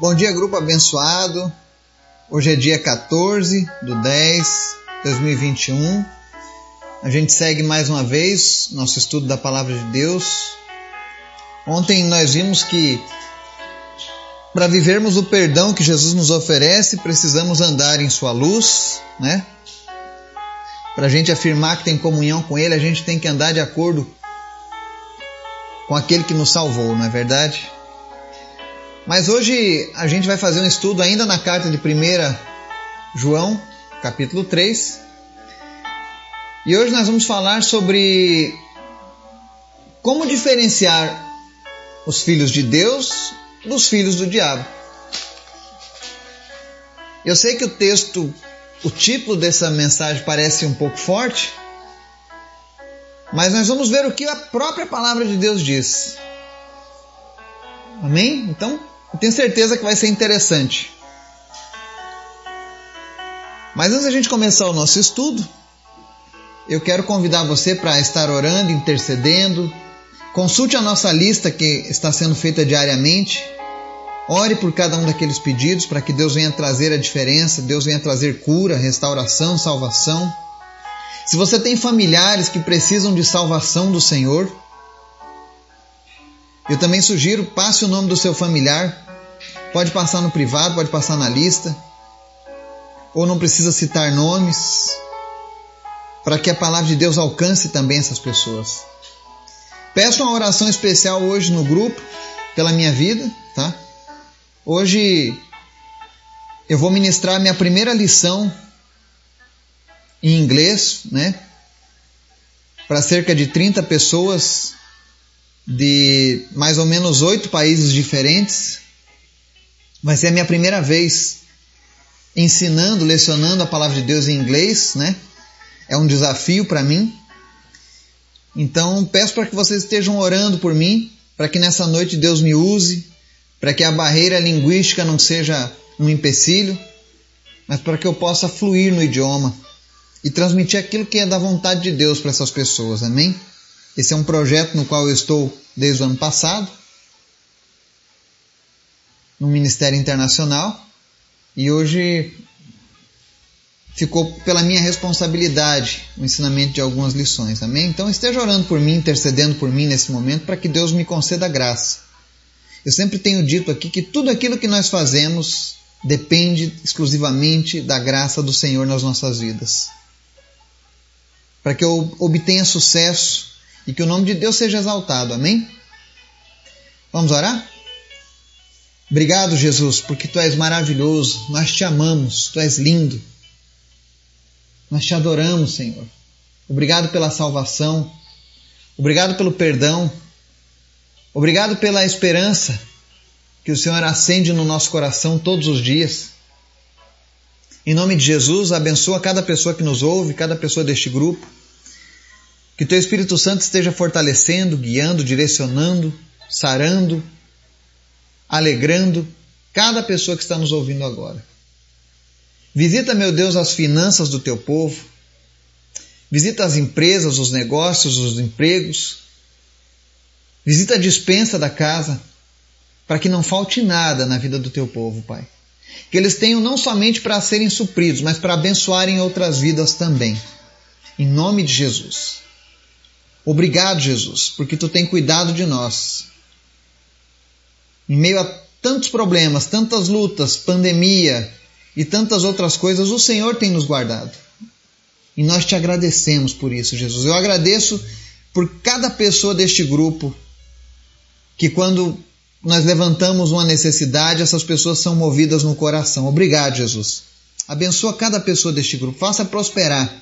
Bom dia, grupo abençoado. Hoje é dia 14 do 10 2021. A gente segue mais uma vez nosso estudo da palavra de Deus. Ontem nós vimos que para vivermos o perdão que Jesus nos oferece, precisamos andar em Sua luz, né? Para a gente afirmar que tem comunhão com Ele, a gente tem que andar de acordo com aquele que nos salvou, não é verdade? Mas hoje a gente vai fazer um estudo ainda na carta de 1 João, capítulo 3. E hoje nós vamos falar sobre como diferenciar os filhos de Deus dos filhos do diabo. Eu sei que o texto, o título dessa mensagem parece um pouco forte, mas nós vamos ver o que a própria palavra de Deus diz. Amém? Então, eu tenho certeza que vai ser interessante. Mas antes da gente começar o nosso estudo, eu quero convidar você para estar orando, intercedendo. Consulte a nossa lista que está sendo feita diariamente. Ore por cada um daqueles pedidos para que Deus venha trazer a diferença, Deus venha trazer cura, restauração, salvação. Se você tem familiares que precisam de salvação do Senhor, eu também sugiro, passe o nome do seu familiar. Pode passar no privado, pode passar na lista. Ou não precisa citar nomes. Para que a palavra de Deus alcance também essas pessoas. Peço uma oração especial hoje no grupo, pela minha vida, tá? Hoje eu vou ministrar minha primeira lição em inglês, né? Para cerca de 30 pessoas de mais ou menos oito países diferentes. Vai ser a minha primeira vez ensinando, lecionando a palavra de Deus em inglês, né? É um desafio para mim. Então peço para que vocês estejam orando por mim, para que nessa noite Deus me use, para que a barreira linguística não seja um empecilho, mas para que eu possa fluir no idioma e transmitir aquilo que é da vontade de Deus para essas pessoas. Amém? Esse é um projeto no qual eu estou desde o ano passado, no Ministério Internacional, e hoje ficou pela minha responsabilidade o ensinamento de algumas lições. Amém? Então esteja orando por mim, intercedendo por mim nesse momento, para que Deus me conceda graça. Eu sempre tenho dito aqui que tudo aquilo que nós fazemos depende exclusivamente da graça do Senhor nas nossas vidas. Para que eu obtenha sucesso e que o nome de Deus seja exaltado. Amém? Vamos orar? Obrigado, Jesus, porque tu és maravilhoso, nós te amamos, tu és lindo. Nós te adoramos, Senhor. Obrigado pela salvação, obrigado pelo perdão, obrigado pela esperança que o Senhor acende no nosso coração todos os dias. Em nome de Jesus, abençoa cada pessoa que nos ouve, cada pessoa deste grupo. Que teu Espírito Santo esteja fortalecendo, guiando, direcionando, sarando, alegrando cada pessoa que está nos ouvindo agora. Visita, meu Deus, as finanças do teu povo. Visita as empresas, os negócios, os empregos. Visita a dispensa da casa, para que não falte nada na vida do teu povo, Pai. Que eles tenham não somente para serem supridos, mas para abençoarem outras vidas também. Em nome de Jesus. Obrigado, Jesus, porque tu tem cuidado de nós. Em meio a tantos problemas, tantas lutas, pandemia e tantas outras coisas, o Senhor tem nos guardado. E nós te agradecemos por isso, Jesus. Eu agradeço por cada pessoa deste grupo que quando nós levantamos uma necessidade, essas pessoas são movidas no coração. Obrigado, Jesus. Abençoa cada pessoa deste grupo, faça prosperar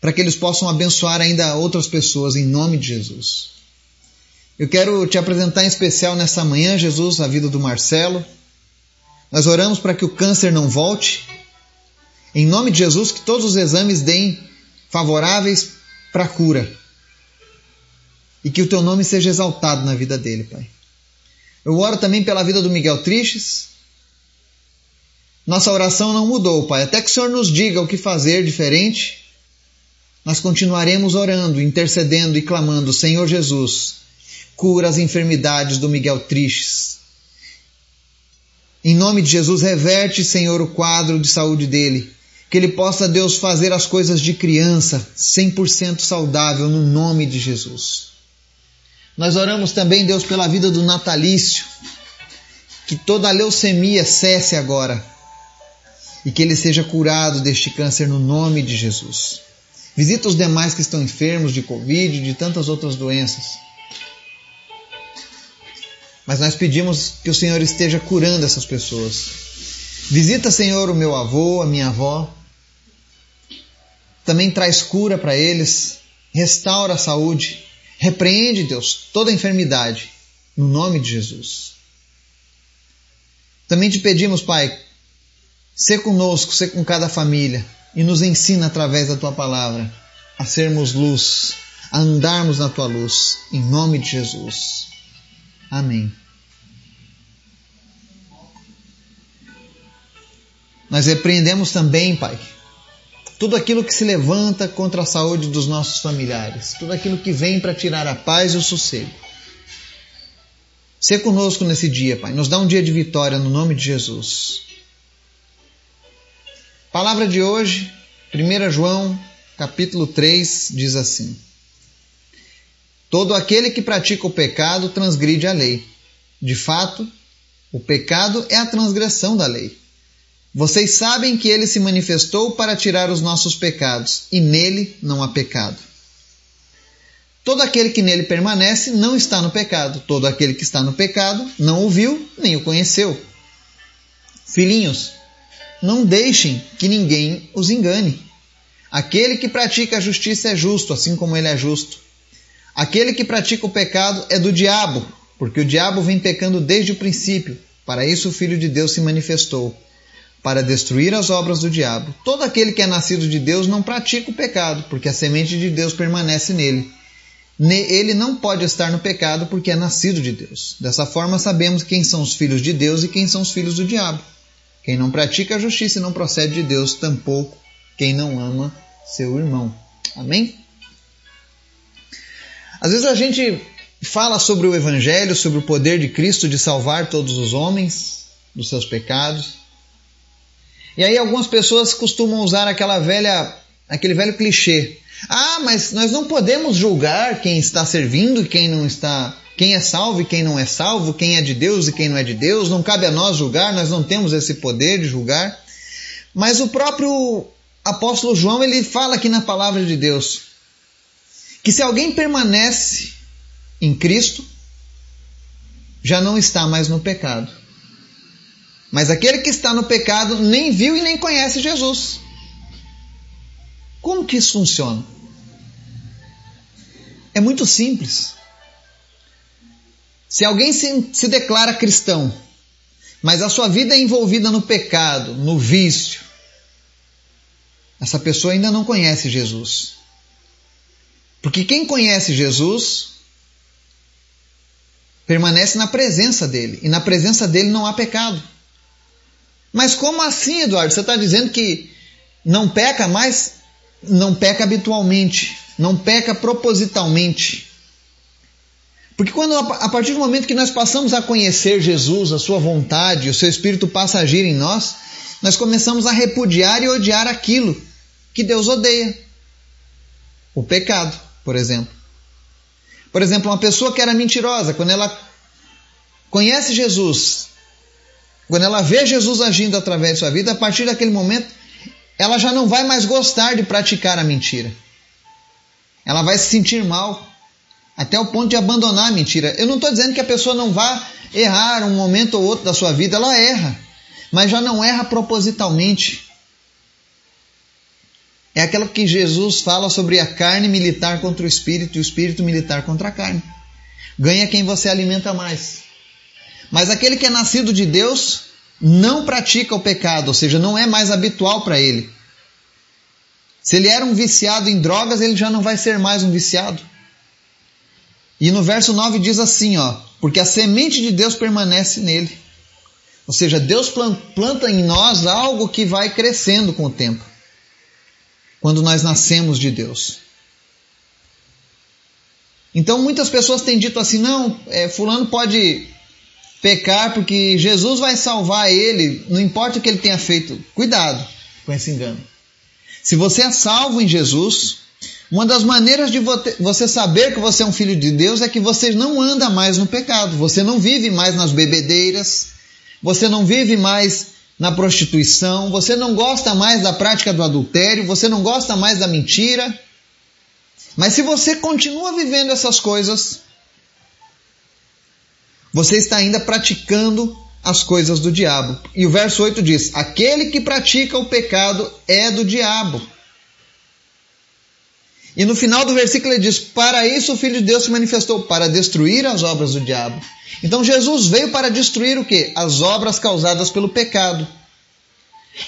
para que eles possam abençoar ainda outras pessoas em nome de Jesus. Eu quero te apresentar em especial nessa manhã, Jesus, a vida do Marcelo. Nós oramos para que o câncer não volte. Em nome de Jesus, que todos os exames deem favoráveis para a cura. E que o teu nome seja exaltado na vida dele, Pai. Eu oro também pela vida do Miguel Tristes. Nossa oração não mudou, Pai. Até que o Senhor nos diga o que fazer diferente nós continuaremos orando, intercedendo e clamando: Senhor Jesus, cura as enfermidades do Miguel Tristes. Em nome de Jesus, reverte, Senhor, o quadro de saúde dele. Que ele possa, Deus, fazer as coisas de criança, 100% saudável, no nome de Jesus. Nós oramos também, Deus, pela vida do natalício. Que toda leucemia cesse agora. E que ele seja curado deste câncer no nome de Jesus. Visita os demais que estão enfermos de Covid de tantas outras doenças. Mas nós pedimos que o Senhor esteja curando essas pessoas. Visita, Senhor, o meu avô, a minha avó. Também traz cura para eles. Restaura a saúde. Repreende, Deus, toda enfermidade. No nome de Jesus. Também te pedimos, Pai, ser conosco, ser com cada família e nos ensina através da tua palavra a sermos luz, a andarmos na tua luz, em nome de Jesus. Amém. Nós repreendemos também, Pai, tudo aquilo que se levanta contra a saúde dos nossos familiares, tudo aquilo que vem para tirar a paz e o sossego. Ser conosco nesse dia, Pai. Nos dá um dia de vitória no nome de Jesus. Palavra de hoje, 1 João, capítulo 3, diz assim: Todo aquele que pratica o pecado transgride a lei. De fato, o pecado é a transgressão da lei. Vocês sabem que ele se manifestou para tirar os nossos pecados, e nele não há pecado. Todo aquele que nele permanece não está no pecado. Todo aquele que está no pecado não o viu nem o conheceu. Filhinhos, não deixem que ninguém os engane. Aquele que pratica a justiça é justo, assim como ele é justo. Aquele que pratica o pecado é do diabo, porque o diabo vem pecando desde o princípio. Para isso o Filho de Deus se manifestou, para destruir as obras do diabo. Todo aquele que é nascido de Deus não pratica o pecado, porque a semente de Deus permanece nele. Ele não pode estar no pecado porque é nascido de Deus. Dessa forma sabemos quem são os filhos de Deus e quem são os filhos do diabo. Quem não pratica a justiça e não procede de Deus, tampouco quem não ama seu irmão. Amém? Às vezes a gente fala sobre o Evangelho, sobre o poder de Cristo de salvar todos os homens dos seus pecados. E aí algumas pessoas costumam usar aquela velha, aquele velho clichê. Ah, mas nós não podemos julgar quem está servindo e quem não está, quem é salvo e quem não é salvo, quem é de Deus e quem não é de Deus. Não cabe a nós julgar, nós não temos esse poder de julgar. Mas o próprio apóstolo João ele fala aqui na palavra de Deus que se alguém permanece em Cristo, já não está mais no pecado. Mas aquele que está no pecado nem viu e nem conhece Jesus. Como que isso funciona? É muito simples. Se alguém se, se declara cristão, mas a sua vida é envolvida no pecado, no vício, essa pessoa ainda não conhece Jesus. Porque quem conhece Jesus permanece na presença dele, e na presença dele não há pecado. Mas como assim, Eduardo? Você está dizendo que não peca mais? Não peca habitualmente, não peca propositalmente. Porque quando a partir do momento que nós passamos a conhecer Jesus, a sua vontade, o seu espírito passa a agir em nós, nós começamos a repudiar e odiar aquilo que Deus odeia. O pecado, por exemplo. Por exemplo, uma pessoa que era mentirosa, quando ela conhece Jesus, quando ela vê Jesus agindo através de sua vida, a partir daquele momento, ela já não vai mais gostar de praticar a mentira. Ela vai se sentir mal, até o ponto de abandonar a mentira. Eu não estou dizendo que a pessoa não vá errar um momento ou outro da sua vida, ela erra, mas já não erra propositalmente. É aquela que Jesus fala sobre a carne militar contra o espírito e o espírito militar contra a carne. Ganha quem você alimenta mais. Mas aquele que é nascido de Deus não pratica o pecado, ou seja, não é mais habitual para ele. Se ele era um viciado em drogas, ele já não vai ser mais um viciado. E no verso 9 diz assim, ó, porque a semente de Deus permanece nele. Ou seja, Deus planta em nós algo que vai crescendo com o tempo quando nós nascemos de Deus. Então muitas pessoas têm dito assim: não, é, Fulano pode pecar porque Jesus vai salvar ele, não importa o que ele tenha feito. Cuidado com esse engano. Se você é salvo em Jesus, uma das maneiras de você saber que você é um filho de Deus é que você não anda mais no pecado, você não vive mais nas bebedeiras, você não vive mais na prostituição, você não gosta mais da prática do adultério, você não gosta mais da mentira. Mas se você continua vivendo essas coisas, você está ainda praticando as coisas do diabo. E o verso 8 diz: Aquele que pratica o pecado é do diabo. E no final do versículo ele diz: Para isso o Filho de Deus se manifestou, para destruir as obras do diabo. Então Jesus veio para destruir o que? As obras causadas pelo pecado.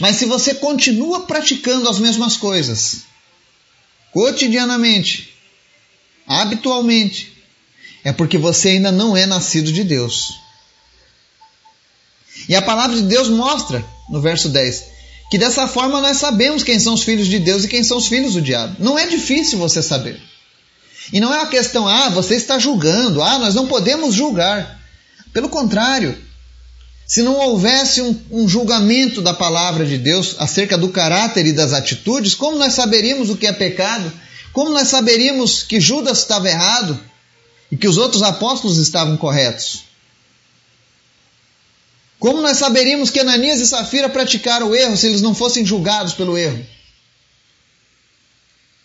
Mas se você continua praticando as mesmas coisas, cotidianamente, habitualmente, é porque você ainda não é nascido de Deus. E a palavra de Deus mostra, no verso 10, que dessa forma nós sabemos quem são os filhos de Deus e quem são os filhos do diabo. Não é difícil você saber. E não é uma questão, ah, você está julgando, ah, nós não podemos julgar. Pelo contrário, se não houvesse um, um, julgamento da palavra de Deus acerca do caráter e das atitudes, como nós saberíamos o que é pecado? Como nós saberíamos que Judas estava errado? e que os outros apóstolos estavam corretos? Como nós saberíamos que Ananias e Safira praticaram o erro se eles não fossem julgados pelo erro?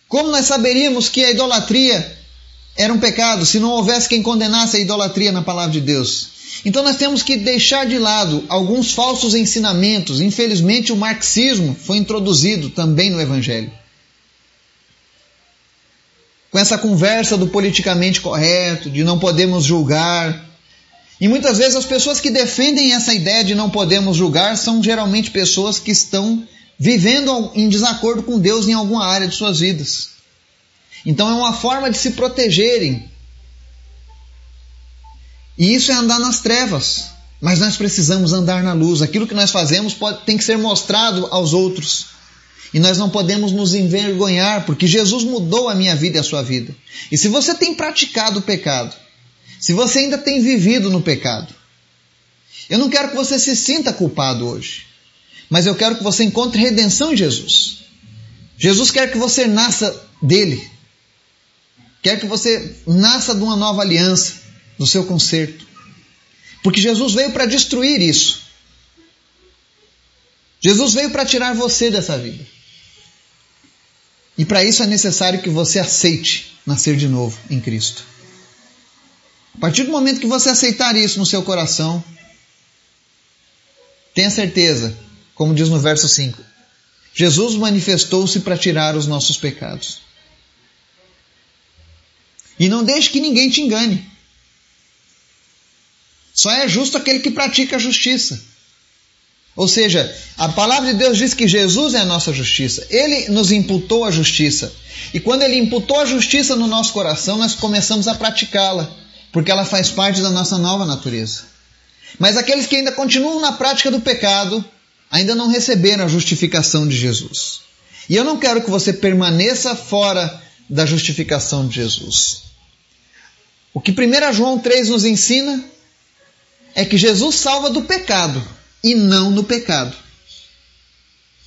Como nós saberíamos que a idolatria era um pecado se não houvesse quem condenasse a idolatria na palavra de Deus? Então nós temos que deixar de lado alguns falsos ensinamentos. Infelizmente, o marxismo foi introduzido também no Evangelho com essa conversa do politicamente correto, de não podemos julgar. E muitas vezes as pessoas que defendem essa ideia de não podemos julgar são geralmente pessoas que estão vivendo em desacordo com Deus em alguma área de suas vidas. Então é uma forma de se protegerem. E isso é andar nas trevas. Mas nós precisamos andar na luz. Aquilo que nós fazemos pode, tem que ser mostrado aos outros. E nós não podemos nos envergonhar, porque Jesus mudou a minha vida e a sua vida. E se você tem praticado o pecado, se você ainda tem vivido no pecado, eu não quero que você se sinta culpado hoje, mas eu quero que você encontre redenção em Jesus. Jesus quer que você nasça dele, quer que você nasça de uma nova aliança, do seu conserto, porque Jesus veio para destruir isso. Jesus veio para tirar você dessa vida. E para isso é necessário que você aceite nascer de novo em Cristo. A partir do momento que você aceitar isso no seu coração, tenha certeza, como diz no verso 5, Jesus manifestou-se para tirar os nossos pecados. E não deixe que ninguém te engane. Só é justo aquele que pratica a justiça. Ou seja, a palavra de Deus diz que Jesus é a nossa justiça. Ele nos imputou a justiça. E quando ele imputou a justiça no nosso coração, nós começamos a praticá-la, porque ela faz parte da nossa nova natureza. Mas aqueles que ainda continuam na prática do pecado, ainda não receberam a justificação de Jesus. E eu não quero que você permaneça fora da justificação de Jesus. O que 1 João 3 nos ensina é que Jesus salva do pecado e não no pecado.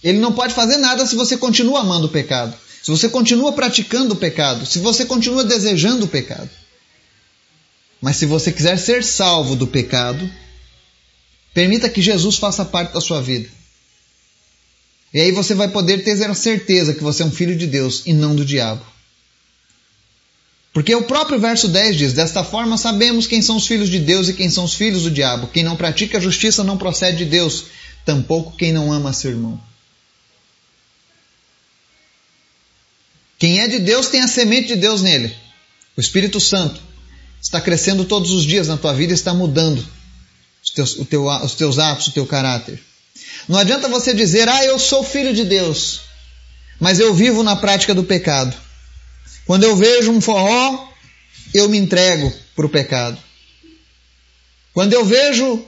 Ele não pode fazer nada se você continua amando o pecado, se você continua praticando o pecado, se você continua desejando o pecado. Mas se você quiser ser salvo do pecado, permita que Jesus faça parte da sua vida. E aí você vai poder ter a certeza que você é um filho de Deus e não do diabo. Porque o próprio verso 10 diz: Desta forma sabemos quem são os filhos de Deus e quem são os filhos do diabo. Quem não pratica a justiça não procede de Deus, tampouco quem não ama seu irmão. Quem é de Deus tem a semente de Deus nele. O Espírito Santo está crescendo todos os dias na tua vida está mudando os teus, teu, os teus atos, o teu caráter. Não adianta você dizer, ah, eu sou filho de Deus, mas eu vivo na prática do pecado. Quando eu vejo um forró, eu me entrego para o pecado. Quando eu vejo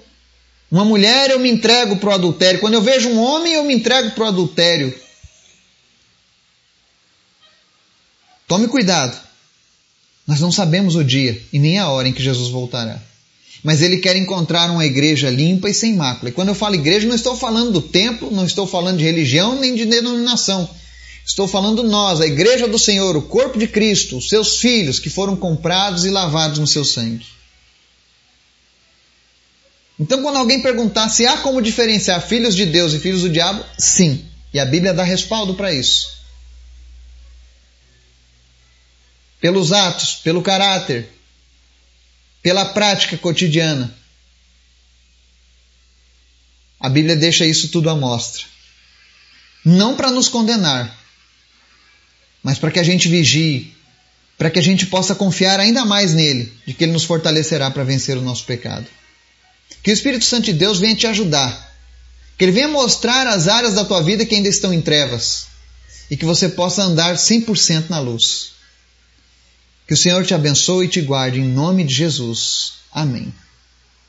uma mulher, eu me entrego para o adultério. Quando eu vejo um homem, eu me entrego para o adultério. Tome cuidado. Nós não sabemos o dia e nem a hora em que Jesus voltará. mas ele quer encontrar uma igreja limpa e sem mácula. E quando eu falo igreja, não estou falando do templo, não estou falando de religião nem de denominação. Estou falando nós, a igreja do Senhor, o corpo de Cristo, os seus filhos que foram comprados e lavados no seu sangue. Então, quando alguém perguntar se há como diferenciar filhos de Deus e filhos do diabo, sim. E a Bíblia dá respaldo para isso. Pelos atos, pelo caráter, pela prática cotidiana. A Bíblia deixa isso tudo à mostra. Não para nos condenar, mas para que a gente vigie, para que a gente possa confiar ainda mais nele, de que ele nos fortalecerá para vencer o nosso pecado. Que o Espírito Santo de Deus venha te ajudar. Que ele venha mostrar as áreas da tua vida que ainda estão em trevas e que você possa andar 100% na luz. Que o Senhor te abençoe e te guarde em nome de Jesus. Amém.